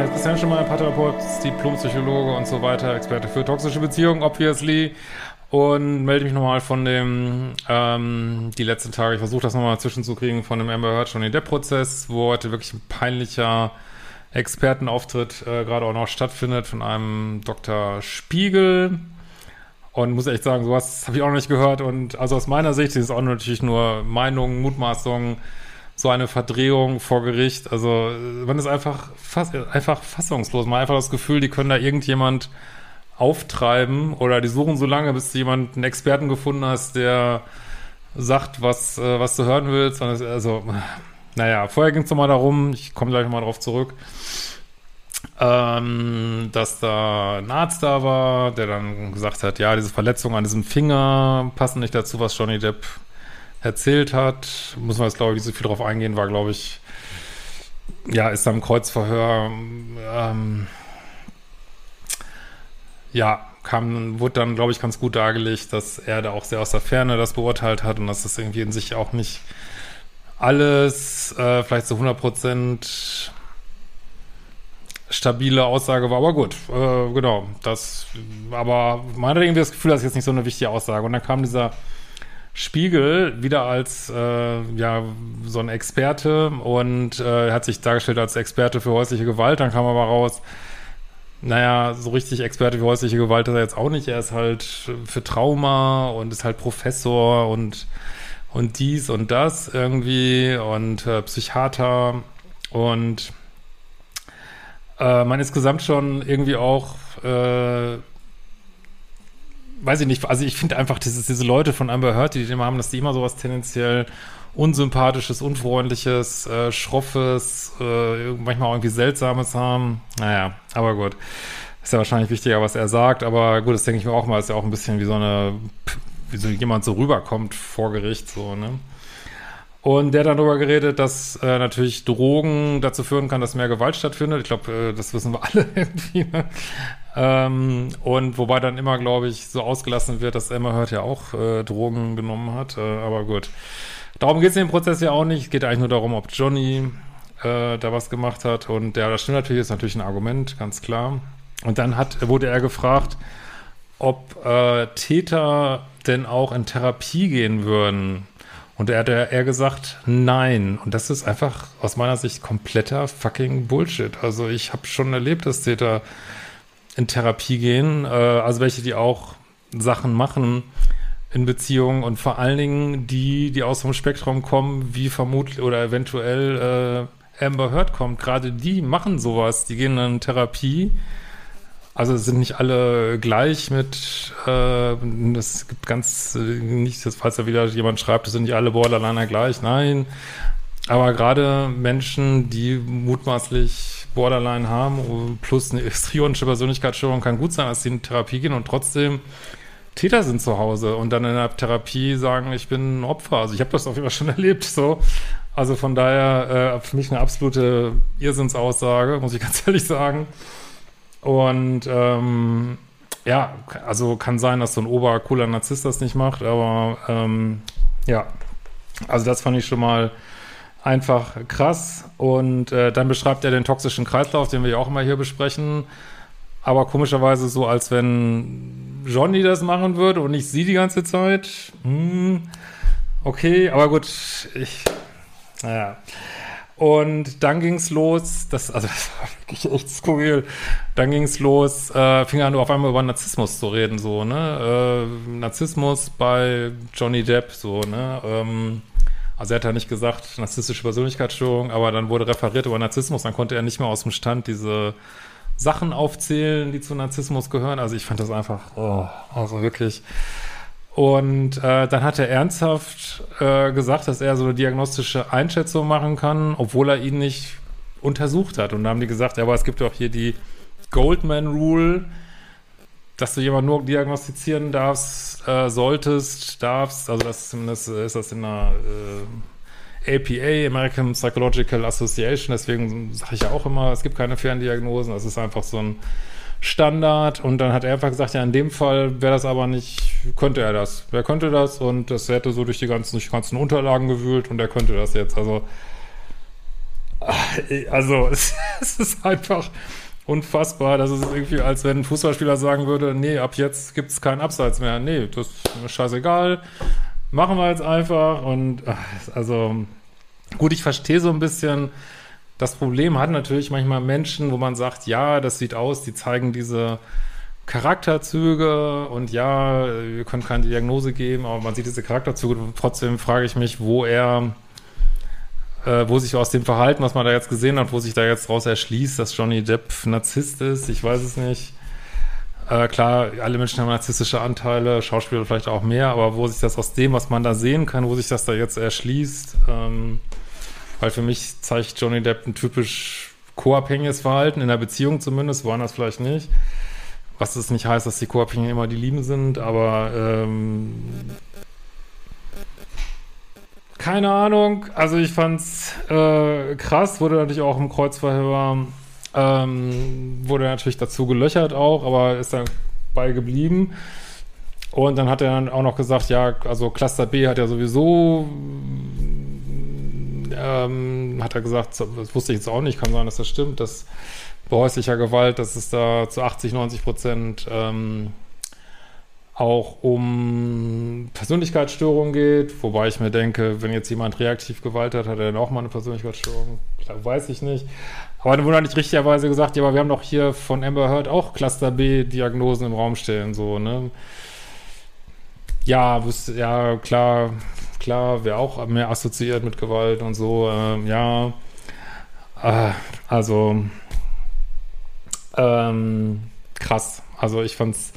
Ja, ist schon mal Paartherapeut, Diplompsychologe und so weiter, Experte für toxische Beziehungen, obviously. Und melde mich nochmal von dem, ähm, die letzten Tage, ich versuche das nochmal zwischenzukriegen, von dem Amber Heard Johnny Depp-Prozess, wo heute wirklich ein peinlicher Expertenauftritt äh, gerade auch noch stattfindet von einem Dr. Spiegel. Und muss echt sagen, sowas habe ich auch noch nicht gehört. Und also aus meiner Sicht ist es auch natürlich nur Meinungen, Mutmaßungen, so eine Verdrehung vor Gericht. Also man ist einfach, fass, einfach fassungslos. Man hat einfach das Gefühl, die können da irgendjemand auftreiben oder die suchen so lange, bis du jemand einen Experten gefunden hast, der sagt, was, äh, was du hören willst. Also, naja, vorher ging es nochmal darum, ich komme gleich nochmal drauf zurück, ähm, dass da ein Arzt da war, der dann gesagt hat, ja, diese Verletzungen an diesem Finger passen nicht dazu, was Johnny Depp erzählt hat. Muss man jetzt, glaube ich, nicht so viel drauf eingehen, war, glaube ich, ja, ist am Kreuzverhör, ähm, ja, kam, wurde dann, glaube ich, ganz gut dargelegt, dass er da auch sehr aus der Ferne das beurteilt hat und dass das irgendwie in sich auch nicht alles äh, vielleicht zu 100 Prozent stabile Aussage war, aber gut, äh, genau, das, aber man hat irgendwie das Gefühl, das ist jetzt nicht so eine wichtige Aussage. Und dann kam dieser Spiegel wieder als äh, ja so ein Experte und äh, hat sich dargestellt als Experte für häusliche Gewalt. Dann kam aber raus, naja, so richtig Experte für häusliche Gewalt ist er jetzt auch nicht. Er ist halt für Trauma und ist halt Professor und und dies und das irgendwie und äh, Psychiater und äh, man insgesamt schon irgendwie auch äh, weiß ich nicht, also ich finde einfach, dieses, diese Leute von Amber Heard, die, die immer haben, dass die immer sowas tendenziell unsympathisches, unfreundliches, äh, schroffes, äh, manchmal auch irgendwie seltsames haben. Naja, aber gut. Ist ja wahrscheinlich wichtiger, was er sagt, aber gut, das denke ich mir auch mal, ist ja auch ein bisschen wie so eine, wie so jemand so rüberkommt vor Gericht, so, ne? Und der hat dann darüber geredet, dass äh, natürlich Drogen dazu führen kann, dass mehr Gewalt stattfindet. Ich glaube, äh, das wissen wir alle irgendwie. Ne? Ähm, und wobei dann immer, glaube ich, so ausgelassen wird, dass Emma Hört ja auch äh, Drogen genommen hat. Äh, aber gut. Darum geht es in dem Prozess ja auch nicht. Es geht eigentlich nur darum, ob Johnny äh, da was gemacht hat. Und ja, das stimmt natürlich, ist natürlich ein Argument, ganz klar. Und dann hat, wurde er gefragt, ob äh, Täter denn auch in Therapie gehen würden. Und er hat eher gesagt, nein. Und das ist einfach aus meiner Sicht kompletter fucking Bullshit. Also ich habe schon erlebt, dass Täter in Therapie gehen, äh, also welche, die auch Sachen machen in Beziehungen und vor allen Dingen die, die aus dem Spektrum kommen, wie vermutlich oder eventuell äh, Amber Heard kommt. Gerade die machen sowas, die gehen in Therapie also sind nicht alle gleich mit, äh, es gibt ganz, äh, nicht, falls da wieder jemand schreibt, es sind nicht alle Borderliner gleich, nein. Aber gerade Menschen, die mutmaßlich Borderline haben, plus eine histrionische Persönlichkeitsstörung, kann gut sein, dass sie in Therapie gehen und trotzdem Täter sind zu Hause und dann in der Therapie sagen, ich bin ein Opfer. Also ich habe das auf jeden Fall schon erlebt, so. Also von daher äh, für mich eine absolute Irrsinnsaussage, muss ich ganz ehrlich sagen. Und ähm, ja, also kann sein, dass so ein obercooler Narzisst das nicht macht, aber ähm, ja, also das fand ich schon mal einfach krass. Und äh, dann beschreibt er den toxischen Kreislauf, den wir ja auch immer hier besprechen. Aber komischerweise so, als wenn Johnny das machen würde und nicht sie die ganze Zeit. Hm, okay, aber gut, ich, naja. Und dann ging's los, das, also das war wirklich echt skurril. Dann ging's los, äh, fing nur auf einmal über Narzissmus zu reden, so, ne? Äh, Narzissmus bei Johnny Depp, so, ne? Ähm, also er hat ja nicht gesagt, narzisstische Persönlichkeitsstörung, aber dann wurde referiert über Narzissmus, dann konnte er nicht mehr aus dem Stand diese Sachen aufzählen, die zu Narzissmus gehören. Also ich fand das einfach, oh, also wirklich und äh, dann hat er ernsthaft äh, gesagt, dass er so eine diagnostische Einschätzung machen kann, obwohl er ihn nicht untersucht hat. Und dann haben die gesagt, ja, aber es gibt doch hier die Goldman Rule, dass du jemanden nur diagnostizieren darfst, äh, solltest, darfst. Also das zumindest ist das in der äh, APA, American Psychological Association. Deswegen sage ich ja auch immer, es gibt keine Ferndiagnosen. Das ist einfach so ein Standard und dann hat er einfach gesagt, ja, in dem Fall wäre das aber nicht, könnte er das. Wer könnte das? Und das hätte so durch die ganzen, durch die ganzen Unterlagen gewühlt und er könnte das jetzt. Also, also es, es ist einfach unfassbar. Das ist irgendwie, als wenn ein Fußballspieler sagen würde, nee, ab jetzt gibt es keinen Abseits mehr. Nee, das ist scheißegal. Machen wir jetzt einfach. Und also gut, ich verstehe so ein bisschen, das Problem hat natürlich manchmal Menschen, wo man sagt, ja, das sieht aus, die zeigen diese Charakterzüge und ja, wir können keine Diagnose geben, aber man sieht diese Charakterzüge. Trotzdem frage ich mich, wo er, äh, wo sich aus dem Verhalten, was man da jetzt gesehen hat, wo sich da jetzt raus erschließt, dass Johnny Depp Narzisst ist. Ich weiß es nicht. Äh, klar, alle Menschen haben narzisstische Anteile, Schauspieler vielleicht auch mehr, aber wo sich das aus dem, was man da sehen kann, wo sich das da jetzt erschließt, ähm, weil für mich zeigt Johnny Depp ein typisch co-abhängiges Verhalten, in der Beziehung zumindest, woanders vielleicht nicht. Was das nicht heißt, dass die Co-Abhängigen immer die Lieben sind, aber ähm, keine Ahnung. Also ich fand's äh, krass, wurde natürlich auch im Kreuzverhör, ähm, wurde natürlich dazu gelöchert auch, aber ist dann bei geblieben. Und dann hat er dann auch noch gesagt, ja, also Cluster B hat ja sowieso ähm, hat er gesagt, das wusste ich jetzt auch nicht, kann sein, dass das stimmt, dass bei häuslicher Gewalt, dass es da zu 80, 90 Prozent ähm, auch um Persönlichkeitsstörungen geht, wobei ich mir denke, wenn jetzt jemand reaktiv Gewalt hat, hat er dann auch mal eine Persönlichkeitsstörung. Klar, weiß ich nicht. Aber dann wurde nicht richtigerweise gesagt, ja, aber wir haben doch hier von Amber Heard auch Cluster B-Diagnosen im Raum stehen, so, ne? Ja, wüsste, ja, klar, klar, wäre auch mehr assoziiert mit Gewalt und so, äh, ja. Äh, also, ähm, krass. Also ich fand's,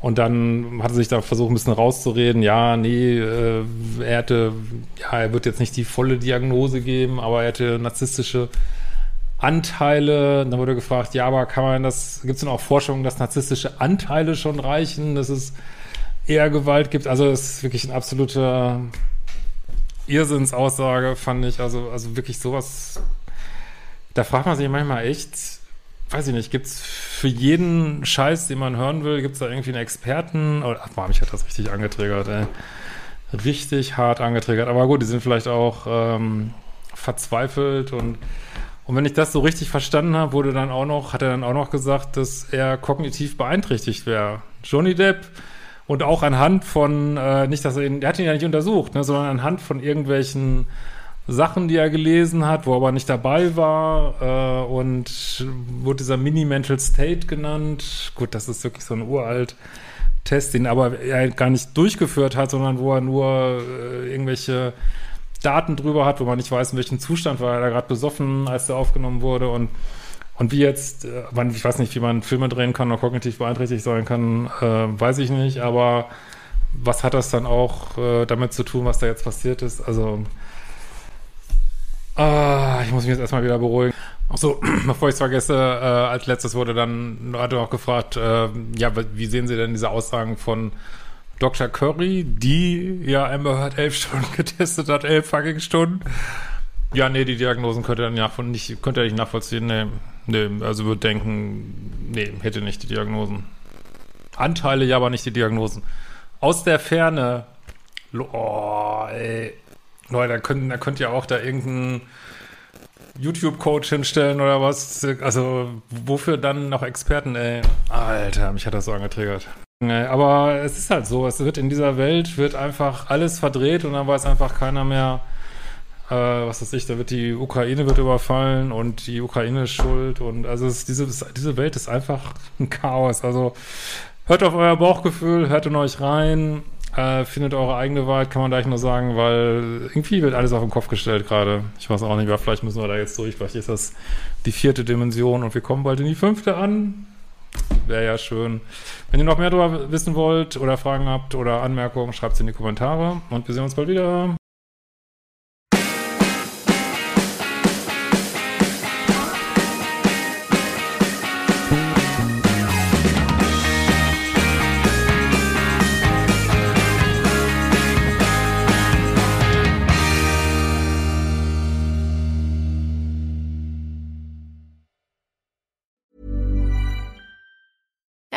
und dann hat er sich da versucht, ein bisschen rauszureden, ja, nee, äh, er hätte, ja, er wird jetzt nicht die volle Diagnose geben, aber er hätte narzisstische Anteile. Dann wurde gefragt, ja, aber kann man das, gibt es denn auch Forschungen, dass narzisstische Anteile schon reichen, dass es eher Gewalt gibt? Also es ist wirklich ein absoluter Irrsinnsaussage, fand ich. Also, also wirklich sowas. Da fragt man sich manchmal echt, weiß ich nicht, gibt es für jeden Scheiß, den man hören will, gibt es da irgendwie einen Experten? Oder, ach, boah, mich hat das richtig angetriggert, ey. Richtig hart angetriggert. Aber gut, die sind vielleicht auch ähm, verzweifelt und und wenn ich das so richtig verstanden habe, wurde dann auch noch, hat er dann auch noch gesagt, dass er kognitiv beeinträchtigt wäre. Johnny Depp und auch anhand von, äh, nicht, dass er ihn, er hat ihn ja nicht untersucht, ne, sondern anhand von irgendwelchen Sachen, die er gelesen hat, wo er aber nicht dabei war, äh, und wurde dieser Mini-Mental State genannt. Gut, das ist wirklich so ein uralt Test, den aber er gar nicht durchgeführt hat, sondern wo er nur äh, irgendwelche Daten drüber hat, wo man nicht weiß, in welchem Zustand war er da gerade besoffen, als er aufgenommen wurde und und wie jetzt, äh, ich weiß nicht, wie man Filme drehen kann oder kognitiv beeinträchtigt sein kann, äh, weiß ich nicht, aber was hat das dann auch äh, damit zu tun, was da jetzt passiert ist? Also, äh, ich muss mich jetzt erstmal wieder beruhigen. Achso, bevor ich es vergesse, äh, als letztes wurde dann, er auch gefragt, äh, ja, wie sehen Sie denn diese Aussagen von Dr. Curry, die ja Amber Heard elf Stunden getestet hat, elf fucking Stunden. Ja, nee, die Diagnosen könnte er nicht, könnte er nicht nachvollziehen. Nee, nee, also würde denken, nee, hätte nicht die Diagnosen. Anteile, ja, aber nicht die Diagnosen. Aus der Ferne, oh, ey. Leute, da könnt, da könnt ihr auch da irgendeinen YouTube-Coach hinstellen oder was. Also, wofür dann noch Experten, ey? Alter, mich hat das so angetriggert. Aber es ist halt so, es wird in dieser Welt, wird einfach alles verdreht und dann weiß einfach keiner mehr, äh, was weiß ich, da wird die Ukraine wird überfallen und die Ukraine ist schuld und also es, diese, diese Welt ist einfach ein Chaos. Also hört auf euer Bauchgefühl, hört in euch rein, äh, findet eure eigene Wahrheit, kann man gleich nur sagen, weil irgendwie wird alles auf den Kopf gestellt gerade. Ich weiß auch nicht, aber vielleicht müssen wir da jetzt durch, vielleicht ist das die vierte Dimension und wir kommen bald in die fünfte an. Wäre ja schön. Wenn ihr noch mehr darüber wissen wollt oder Fragen habt oder Anmerkungen, schreibt es in die Kommentare und wir sehen uns bald wieder.